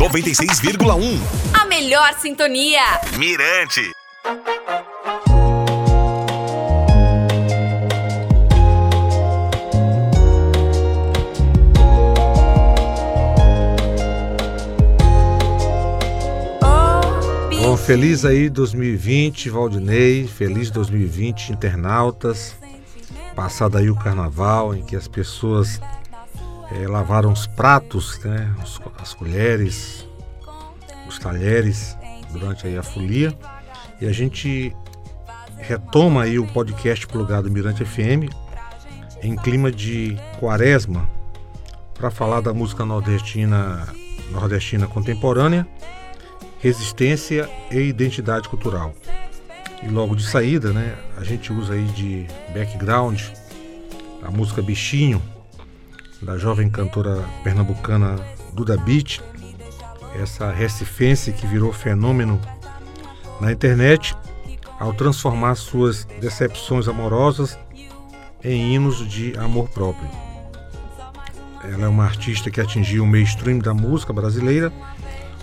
96,1. A melhor sintonia. Mirante. Bom, feliz aí 2020, Valdinei, feliz 2020, internautas. Passado aí o carnaval em que as pessoas é, lavaram os pratos, né, as colheres, os talheres durante aí a folia. E a gente retoma aí o podcast plugado Mirante FM em clima de quaresma para falar da música nordestina, nordestina contemporânea, resistência e identidade cultural. E logo de saída, né, a gente usa aí de background a música Bichinho, da jovem cantora pernambucana Duda Beat, essa recifense que virou fenômeno na internet ao transformar suas decepções amorosas em hinos de amor próprio. Ela é uma artista que atingiu o mainstream da música brasileira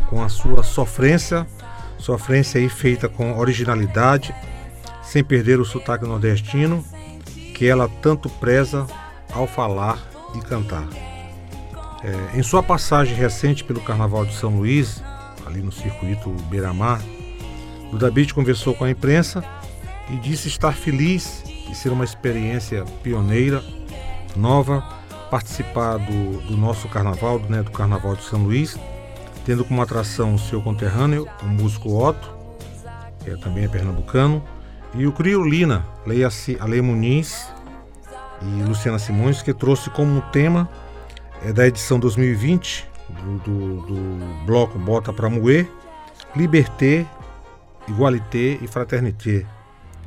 com a sua sofrência, sofrência aí feita com originalidade, sem perder o sotaque nordestino que ela tanto preza ao falar e cantar. É, em sua passagem recente pelo Carnaval de São Luís, ali no circuito Beira-Mar, Duda Beat conversou com a imprensa e disse estar feliz de ser uma experiência pioneira, nova, participar do, do nosso carnaval, né, do Carnaval de São Luís, tendo como atração o seu conterrâneo, o músico Otto, que é, também é pernambucano, e o Criolina, leia-se Ale Muniz e Luciana Simões, que trouxe como tema é, da edição 2020 do, do, do bloco Bota Pra Moer, Liberté, Igualité e Fraternité,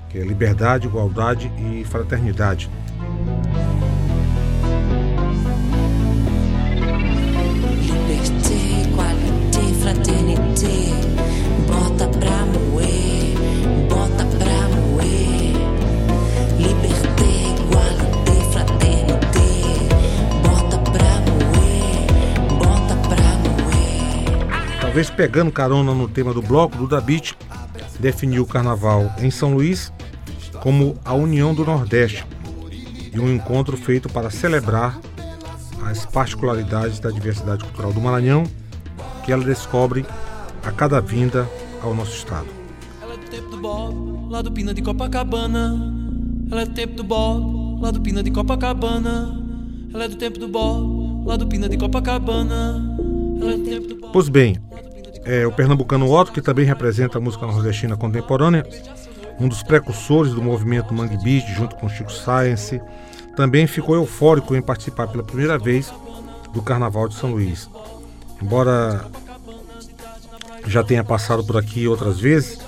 que é liberdade, igualdade e fraternidade. Talvez pegando carona no tema do bloco, Duda Beat definiu o carnaval em São Luís como a união do Nordeste e um encontro feito para celebrar as particularidades da diversidade cultural do Maranhão que ela descobre a cada vinda ao nosso estado. Ela é do tempo do Bob, lá do Pina de Copacabana. Ela é do tempo do Bob, lá do Pina de Copacabana. Ela é do tempo do Bob, lá do Pina de Copacabana. Ela é do tempo do Bob. Pois bem, é, o pernambucano Otto, que também representa a música nordestina contemporânea, um dos precursores do movimento Mangue Beat, junto com Chico Science, também ficou eufórico em participar pela primeira vez do Carnaval de São Luís. Embora já tenha passado por aqui outras vezes,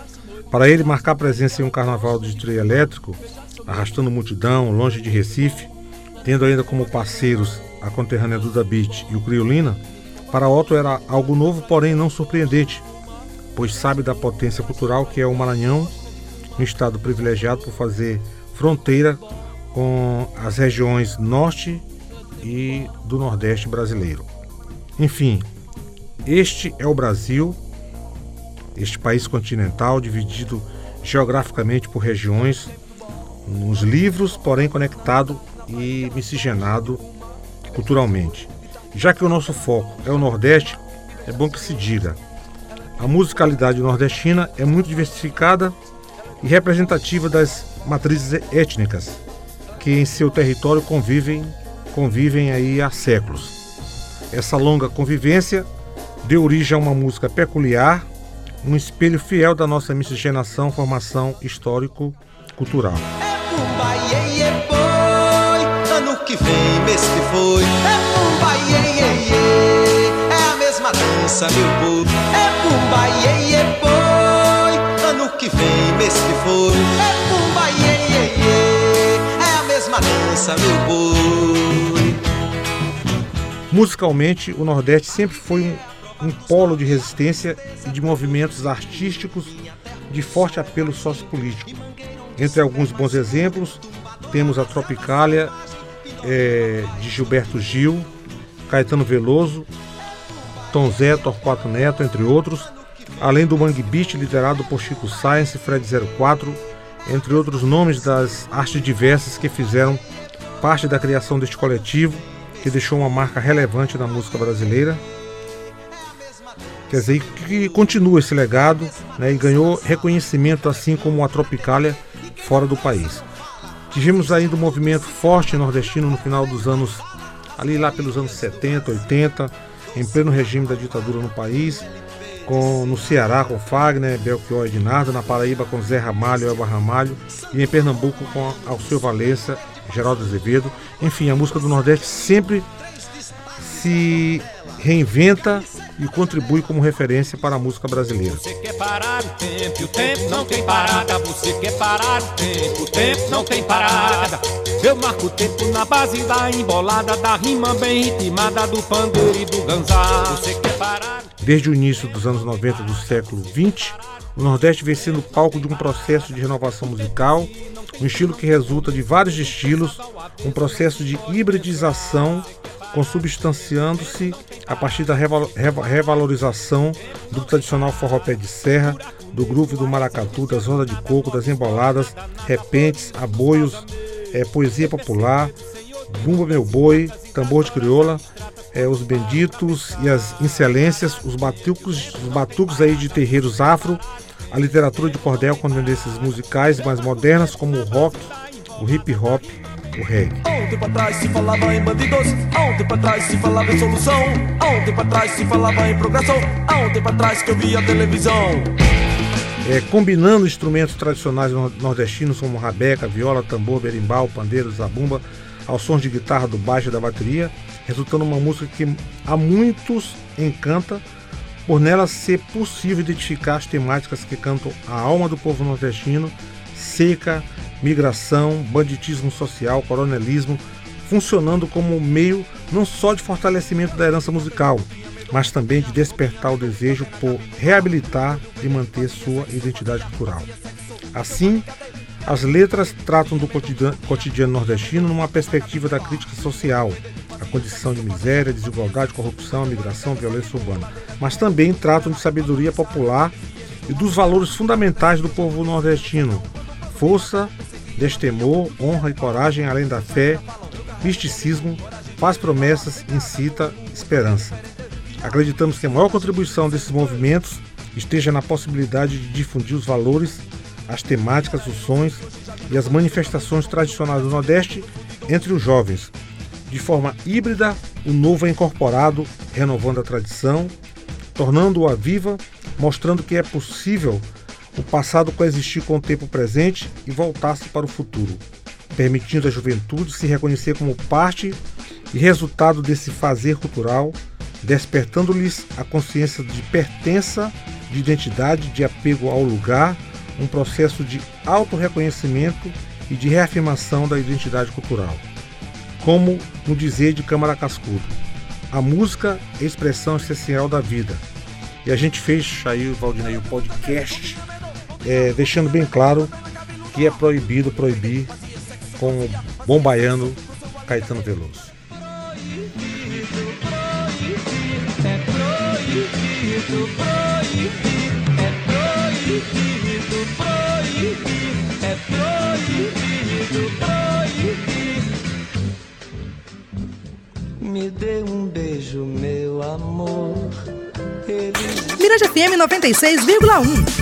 para ele marcar presença em um carnaval de trio elétrico, arrastando multidão, longe de Recife, tendo ainda como parceiros a conterrânea Duda Beat e o Criolina, para Otto era algo novo, porém não surpreendente, pois sabe da potência cultural que é o Maranhão, um estado privilegiado por fazer fronteira com as regiões norte e do nordeste brasileiro. Enfim, este é o Brasil, este país continental dividido geograficamente por regiões, nos livros, porém conectado e miscigenado culturalmente. Já que o nosso foco é o Nordeste, é bom que se diga. A musicalidade nordestina é muito diversificada e representativa das matrizes étnicas que em seu território convivem, convivem aí há séculos. Essa longa convivência deu origem a uma música peculiar, um espelho fiel da nossa miscigenação, formação histórico-cultural. É dança, meu povo. É pumba, iê, iê, boi. Ano que vem, mês que for. É pumba, iê, iê, iê. É a mesma dança, meu boi. Musicalmente, o Nordeste sempre foi um, um polo de resistência e de movimentos artísticos de forte apelo sociopolítico. Entre alguns bons exemplos, temos a Tropicália é, de Gilberto Gil, Caetano Veloso Tom Zé, Torquato Neto, entre outros, além do Mangue Beat, liderado por Chico Science, Fred 04, entre outros nomes das artes diversas que fizeram parte da criação deste coletivo, que deixou uma marca relevante na música brasileira. Quer dizer, que continua esse legado né, e ganhou reconhecimento assim como a Tropicália fora do país. Tivemos ainda um movimento forte nordestino no final dos anos, ali lá pelos anos 70, 80, em pleno regime da ditadura no país, com, no Ceará com Fagner, Belchior Ednardo, na Paraíba com Zé Ramalho, Elba Ramalho e em Pernambuco com Alceu Valença, Geraldo Azevedo. Enfim, a música do Nordeste sempre se reinventa e contribui como referência para a música brasileira. Você quer parar o tempo, o tempo não tem parada. Você quer parar o tempo, o tempo não tem parada. Eu marco o tempo na base da embolada, da rima bem ritmada, do pandeiro e do ganzá. Você quer parar. Desde o início dos anos 90 do século 20, o Nordeste vem sendo palco de um processo de renovação musical, um estilo que resulta de vários estilos, um processo de hibridização consubstanciando-se a partir da revalorização do tradicional forró pé de serra, do groove do maracatu, das rodas de coco, das emboladas, repentes, aboios, é, poesia popular, bumba meu boi, tambor de crioula, é, os benditos e as excelências, os batucos, os batucos aí de terreiros afro, a literatura de cordel com tendências musicais mais modernas como o rock, o hip hop, o reggae. Há um tempo atrás se falava em bandidos, há um tempo atrás se falava em solução, há um tempo atrás se falava em progressão, há um tempo atrás que eu via televisão. É, combinando instrumentos tradicionais nordestinos como rabeca, viola, tambor, berimbau, pandeiro, zabumba, aos sons de guitarra, do baixo e da bateria, resultando uma música que a muitos encanta, por nela ser possível identificar as temáticas que cantam a alma do povo nordestino, seca, migração, banditismo social, coronelismo, funcionando como meio não só de fortalecimento da herança musical, mas também de despertar o desejo por reabilitar e manter sua identidade cultural. Assim, as letras tratam do cotidiano nordestino numa perspectiva da crítica social, a condição de miséria, desigualdade, corrupção, migração, violência urbana, mas também tratam de sabedoria popular e dos valores fundamentais do povo nordestino: força, destemor, honra e coragem, além da fé, misticismo, faz promessas, incita esperança. Acreditamos que a maior contribuição desses movimentos esteja na possibilidade de difundir os valores, as temáticas, os sons e as manifestações tradicionais do Nordeste entre os jovens. De forma híbrida, o novo é incorporado, renovando a tradição, tornando-a viva, mostrando que é possível o passado coexistir com o tempo presente e voltar-se para o futuro, permitindo à juventude se reconhecer como parte e resultado desse fazer cultural, despertando-lhes a consciência de pertença, de identidade, de apego ao lugar, um processo de autorreconhecimento e de reafirmação da identidade cultural. Como no dizer de Câmara Cascudo, a música é a expressão essencial da vida. E a gente fez aí, Valdinei, o podcast é, deixando bem claro que é proibido proibir com o bom baiano Caetano Veloso. Me dê um beijo, meu amor. Ele... Mirante FM 96,1